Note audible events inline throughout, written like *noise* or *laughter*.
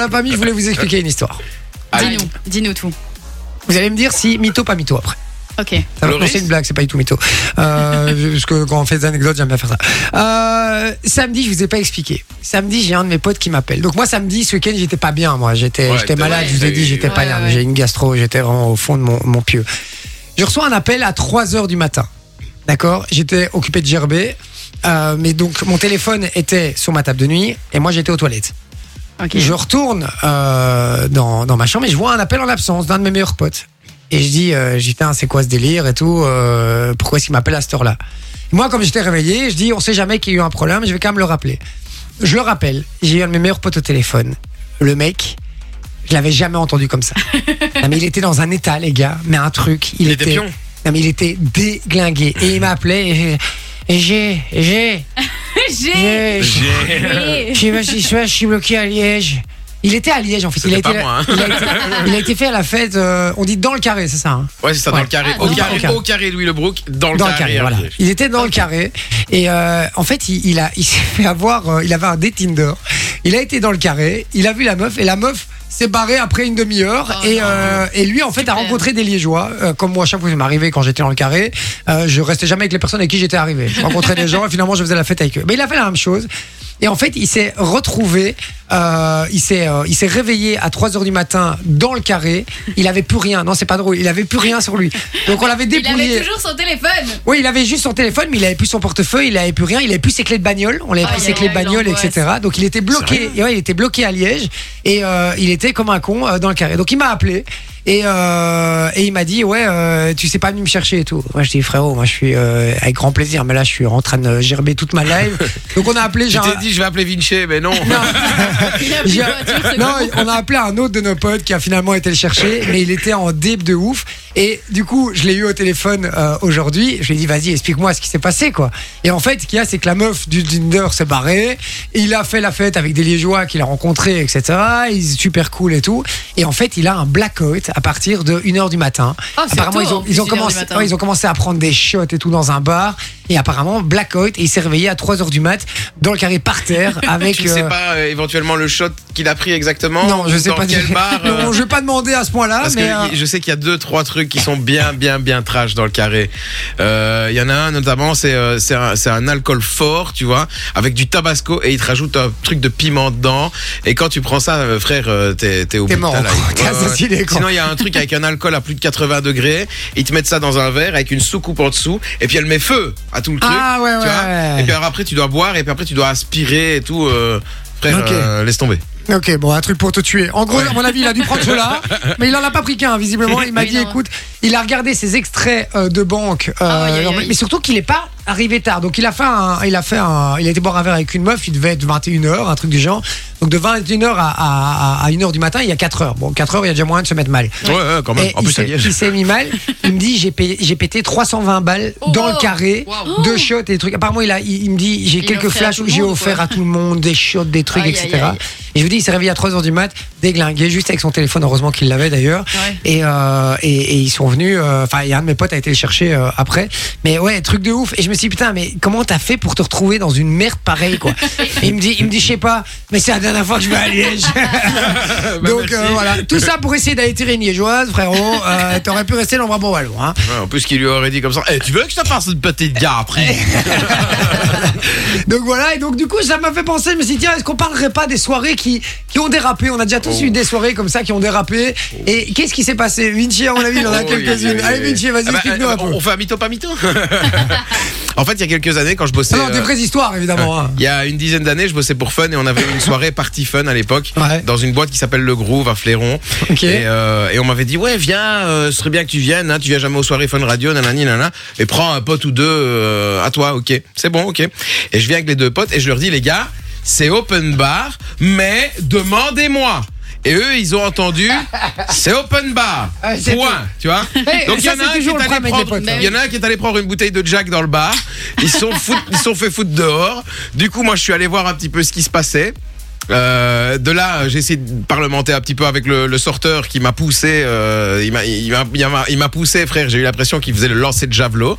La famille, je voulais vous expliquer une histoire. Dis-nous, dis-nous tout. Vous allez me dire si mytho, pas mytho après. Ok. Ça va- non, Loris c'est une blague, c'est pas du tout mytho. Euh, *laughs* parce que quand on fait des anecdotes, j'aime bien faire ça. Euh, samedi, je vous ai pas expliqué. Samedi, j'ai un de mes potes qui m'appelle. Donc moi, samedi, ce week-end, j'étais pas bien. Moi, j'étais, Ouais, j'étais t'as- malade. ouais, je vous ai t'as dit, eu- j'étais pas Ouais, bien. ouais. J'ai une gastro. J'étais vraiment au fond de mon, mon pieu. Je reçois un appel à 3 heures du matin. D'accord? J'étais occupé de gerber. Euh, mais donc, mon téléphone était sur ma table de nuit et moi, j'étais aux toilettes. Je retourne euh, dans, dans ma chambre et je vois un appel en absence d'un de mes meilleurs potes. Et je dis, euh, Putain, c'est quoi ce délire et tout euh, Pourquoi est-ce qu'il m'appelle à cette heure-là? Moi, comme j'étais réveillé, je dis, on sait jamais qu'il y a eu un problème, je vais quand même le rappeler. Je le rappelle, j'ai eu un de mes meilleurs potes au téléphone. Le mec, je l'avais jamais entendu comme ça. *laughs* non, mais il était dans un état, les gars, mais un truc. Il, Il était pion. Non, mais il était déglingué. Et il m'appelait j'ai, j'ai, J'ai. j'ai, J'ai. je suis bloqué à Liège. Il était à Liège en fait. Il a, été, pas moi, hein. il, a été, il a été fait à la fête. euh, on dit dans le carré, c'est ça. hein Ouais, c'est ça, dans Ouais. le carré. Ah, au, dans carré le carré. au carré, Louis Lebrook, dans le dans carré. le carré, voilà. Hervé. Il était dans le carré et euh, en fait, il, il a, il s'est fait avoir. euh, il avait un date Tinder. Il a été dans le carré. Il a vu la meuf et la meuf s'est barrée après une demi-heure Oh et, euh, et lui en fait Super. a rencontré des Liégeois. Euh, comme moi à chaque fois que ça m'arrivait quand j'étais dans le carré euh, je restais jamais avec les personnes avec qui j'étais arrivé. Je rencontrais des *laughs* gens et finalement je faisais la fête avec eux. Mais il a fait la même chose et en fait, il s'est retrouvé, euh, il s'est, euh, il s'est réveillé à 3 heures du matin dans le carré. Il avait plus rien. Non, c'est pas drôle. Il avait plus rien sur lui. Donc on l'avait Il dépouillé. avait toujours son téléphone. Oui, il avait juste son téléphone, mais il avait plus son portefeuille, il avait plus rien, il avait plus ses clés de bagnole, on avait Aïe, pris ses clés de bagnole, etc. Donc il était bloqué, et ouais, il était bloqué à Liège et euh, il était comme un con euh, dans le carré. Donc il m'a appelé et, euh, et il m'a dit ouais, euh, tu sais pas venir me chercher et tout. Moi je dis frérot, moi je suis euh, avec grand plaisir, mais là je suis en train de gerber toute ma live. *laughs* Donc on a appelé Je genre. dit, je vais appeler Vinci, mais non. *laughs* Il a Non, on a appelé un autre de nos potes qui a finalement été le chercher, mais il était en dip de ouf. Et du coup, je l'ai eu au téléphone euh, aujourd'hui. Je lui ai dit, vas-y, explique-moi ce qui s'est passé, quoi. Et en fait, ce qu'il y a, c'est que la meuf du Tinder s'est barrée. Il a fait la fête avec des Liégeois qu'il a rencontrés, etc. Il est super cool et tout. Et en fait, il a un blackout à partir de 1h du matin. C'est apparemment, tôt, ils, ont, ils, ont 1h du commencé, ouais, ils ont commencé à prendre des shots et tout dans un bar. Et apparemment, blackout. Et il s'est réveillé à 3h du mat dans le carré par terre *laughs* avec. Tu ne sais euh, pas euh, éventuellement le shot qu'il a pris exactement non, je sais dans pas. quel bar euh, Non, je vais pas demander à ce point-là, Parce mais. que euh, je sais qu'il y a deux, trois trucs qui sont bien, bien, bien trash dans le carré. Il y en a un notamment, c'est un, un alcool fort, tu vois, avec du tabasco et il te rajoute un truc de piment dedans. Et quand tu prends ça, frère, t'es t'es au bout de mort, ta *laughs* Ouais, ouais. assassiné, quoi. Sinon, il y a un truc avec un alcool à plus de 80 degrés. Ils te mettent ça dans un verre avec une soucoupe en dessous. Et puis elle met feu à tout le truc. Ah, ouais, tu ouais, vois. ouais. Et puis alors après, tu dois boire et puis après, tu dois aspirer et tout. euh, frère, Ok. euh, laisse tomber. Ok, bon, un truc pour te tuer. En gros, à mon avis, il a dû prendre cela, *laughs* mais il en a pas pris qu'un, visiblement. Il m'a Oui, dit, non. écoute, il a regardé ses extraits euh, de banque, euh, Ah, aïe, aïe, aïe. mais surtout qu'il est pas arrivé tard. Donc il a fait un, il a fait un, il a été boire un verre avec une meuf, il devait être 21h, un truc du genre. Donc de 21h à, à, à 1h du matin, il y a 4 heures. Bon, 4 heures, il y a déjà moyen de se mettre mal. Ouais, ouais, quand même. Et En il plus, il s'est mis mal. Il me dit j'ai pété 320 balles Oh, dans wow. le carré, Wow. deux shots et des trucs. Apparemment il a, il, il me dit j'ai quelques flashs où j'ai offert à tout le monde des shots, des trucs, Aïe, etc. aïe, aïe. Et je vous dis il s'est réveillé à 3h du mat, déglingué, juste avec son téléphone. Heureusement qu'il l'avait d'ailleurs. Ouais. Et, euh, et, et ils sont venus. euh, Enfin, il y a un de mes potes a été le chercher euh, après. Mais ouais, truc de ouf. Et je me suis dit putain, mais comment t'as fait pour te retrouver dans une merde pareille quoi Et *laughs* il me dit, il me dit, je sais pas. Mais c'est la dernière fois que je vais à Liège. *laughs* Bah, *laughs* Donc euh, voilà, tout ça pour essayer d'aller tirer une liégeoise, frérot. Euh, T'aurais pu rester dans le Brabant Wallon. Hein. Ouais, en plus, qu'il lui aurait dit comme ça. Eh, tu veux que je te fasse une petite gare après Donc voilà, et donc du coup ça m'a fait penser, je me suis dit tiens, est-ce qu'on parlerait pas des soirées qui, qui ont dérapé? On a déjà tous Oh. eu des soirées comme ça qui ont dérapé. Et qu'est-ce qui s'est passé? Vinci, à mon avis, il en a Oh, quelques-unes. Allez. Vinci, vas-y, Ah bah, explique-nous euh, un peu. on, on fait un mytho, pas mytho? En fait, il y a quelques années, quand je bossais. Alors, des euh, vraies histoires, évidemment. hein. Il y a une dizaine d'années, je bossais pour Fun et on avait une soirée party fun à l'époque Ouais. dans une boîte qui s'appelle Le Groove à Fléron. Ok. Et, euh, et on m'avait dit ouais viens, euh, ce serait bien que tu viennes, hein, tu viens jamais aux soirées Fun Radio, nanani nanana, et prends un pote ou deux euh, à toi, ok, c'est bon, ok. Et je viens avec les deux potes et je leur dis les gars, c'est open bar, mais demandez-moi. Et eux, ils ont entendu, *laughs* c'est open bar. Ah, Point, tout. tu vois. *laughs* Donc il y en a un qui est allé prendre, potes, il y en a un qui est allé prendre une bouteille de Jack dans le bar. Ils sont *laughs* ils sont fait foutre dehors. Du coup, moi, je suis allé voir un petit peu ce qui se passait. Euh, de là, j'ai essayé de parlementer un petit peu avec le, le sorteur qui m'a poussé. euh, il m'a, il poussé, frère. J'ai eu l'impression qu'il faisait le lancer de javelot.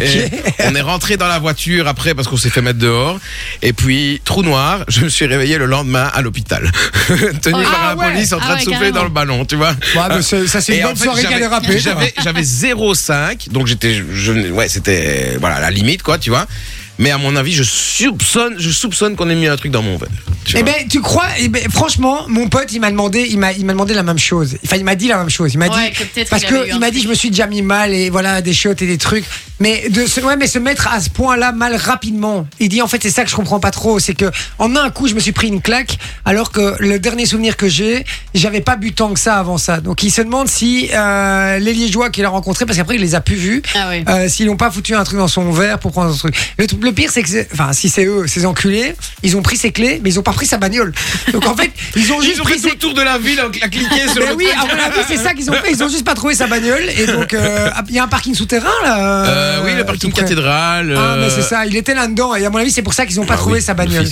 Et on est rentré dans la voiture après parce qu'on s'est fait mettre dehors. Et puis trou noir. Je me suis réveillé le lendemain à l'hôpital, *laughs* tenu Oh, par ah la ouais. police en train Ah de souffler carrément. dans le ballon, tu vois. Ouais, mais c'est- ça, c'est une en bonne fait, soirée a j'avais- dérapé. quoi. J'avais, j'avais 0,5, donc j'étais, ouais, c'était, voilà, la limite, quoi, tu vois. Mais à mon avis, je soupçonne, je soupçonne qu'on ait mis un truc dans mon verre. tu Eh vois. ben, tu crois eh ben, Franchement, mon pote, il m'a demandé, il m'a, il m'a demandé la même chose. Enfin, il m'a dit la même chose. Il m'a Ouais, dit que peut-être parce il avait que il m'a truc. dit, je me suis déjà mis mal et voilà des shots et des trucs. Mais de se, ouais, mais se mettre à ce point-là mal rapidement. Il dit en fait, c'est ça que je comprends pas trop, c'est que en un coup, je me suis pris une claque, alors que le dernier souvenir que j'ai, j'avais pas bu tant que ça avant ça. Donc, il se demande si euh, les Liégeois qu'il a rencontrés, parce qu'après, il les a plus vus. Ah oui. Euh, s'ils n'ont pas foutu un truc dans son verre pour prendre son truc. Le, pire, c'est que, c'est- enfin, si c'est eux, ces enculés, ils ont pris ses clés, mais ils ont pas pris sa bagnole. Donc en fait, ils ont juste Ils ont pris fait tout ses le tour de la ville à cliquer sur Ben le oui, truc. à mon avis, c'est ça qu'ils ont fait. Ils ont juste pas trouvé sa bagnole. Et donc, euh, il y a un parking souterrain, là. Euh, oui, le parking tout près. cathédrale. Ah, mais euh, c'est ça. Il était là-dedans. Et à mon avis, c'est pour ça qu'ils ont pas Ah trouvé sa bagnole.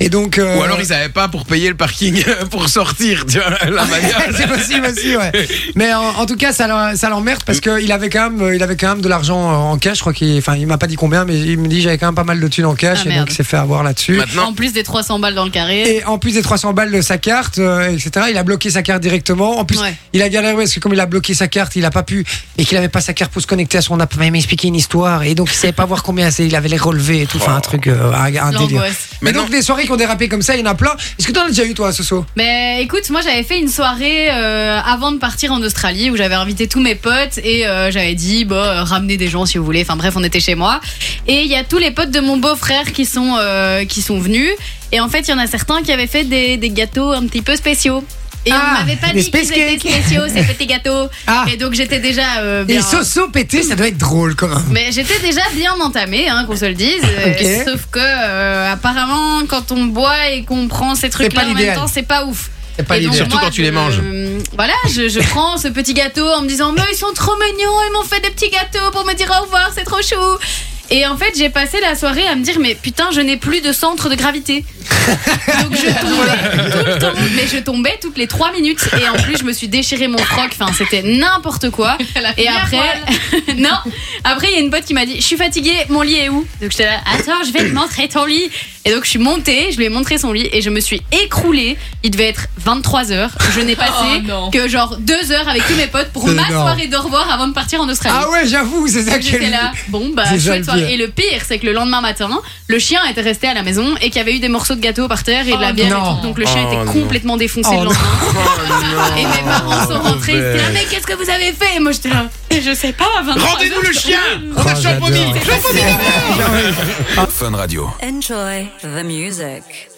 Et donc. euh, Ou alors ils avaient pas pour payer le parking *laughs* pour sortir, tu vois, la bagnole. *laughs* c'est possible aussi, ouais. *laughs* Mais en, en tout cas, ça, l'en- ça l'emmerde parce qu'il avait quand même, euh, il avait quand même de l'argent euh, en cash. Je crois qu'il, enfin, il m'a pas dit combien, mais il me dit j'avais quand même pas mal de thunes en cash Ah, et donc il s'est fait avoir là-dessus. Maintenant, En plus des 300 balles dans le carré. Et en plus des 300 balles de sa carte, euh, etc., il a bloqué sa carte directement. En plus, Ouais. il a galéré parce que comme il a bloqué sa carte, il a pas pu et qu'il avait pas sa carte pour se connecter à son app. Il m'a expliqué une histoire et donc il savait pas voir combien c'est. Il avait les relevés et tout. Enfin, un truc, euh, un, un délire. Mais donc des soirées qui ont dérapé comme ça, il y en a plein. Est-ce que t'en as déjà eu toi, Soso? Mais écoute, moi j'avais fait une soirée euh, avant de partir en Australie où j'avais invité tous mes potes et euh, j'avais dit bah ramenez des gens si vous voulez. Enfin bref, on était chez moi et il y a tous les potes de mon beau-frère qui sont qui sont venus et en fait il y en a certains qui avaient fait des gâteaux un petit peu spéciaux. Et Ah, on m'avait pas dit qu'ils étaient spéciaux ces petits gâteaux. Ah. Et donc j'étais déjà euh, Et bien. Soso pété, ça doit être drôle quand même. Mais j'étais déjà bien entamée, hein, qu'on se le dise. *laughs* Euh. Sauf que euh, apparemment, quand on boit et qu'on prend ces trucs-là pas en même l'idéal. temps, c'est pas ouf. C'est pas Et donc. Surtout moi, quand tu je- les manges. euh, Voilà, je, je prends ce petit gâteau en me disant mais ils sont trop mignons, ils m'ont fait des petits gâteaux pour me dire au revoir, c'est trop chou. Et en fait, j'ai passé la soirée à me dire mais putain, je n'ai plus de centre de gravité. Donc je tombais tout le temps, mais je tombais toutes les 3 minutes et en plus je me suis déchiré mon froc, enfin c'était n'importe quoi. *laughs* Et après *laughs* non, après il y a une pote qui m'a dit "Je suis fatiguée, mon lit est où? Donc j'étais là "Attends, je vais te montrer ton lit." Et donc je suis montée, je lui ai montré son lit et je me suis écroulée. Il devait être 23h. Je n'ai passé Oh, non. que genre 2 heures avec tous mes potes pour ma énorme. soirée de revoir avant de partir en Australie. Ah ouais, j'avoue, c'est ça Donc qui J'étais là, bon bah chouette soirée. Et le pire, c'est que le lendemain matin, le chien était resté à la maison et qu'il y avait eu des morceaux de gâteau par terre et de la Oh bière non. et tout. Donc le chien Oh était non. complètement défoncé Oh le non. lendemain. *laughs* Et mes parents sont rentrés, ils étaient là, mais qu'est-ce que vous avez fait? Et moi j'étais là, je sais pas, 23 rendez-nous le chien On Oh, a Fun Radio. Enjoy the music.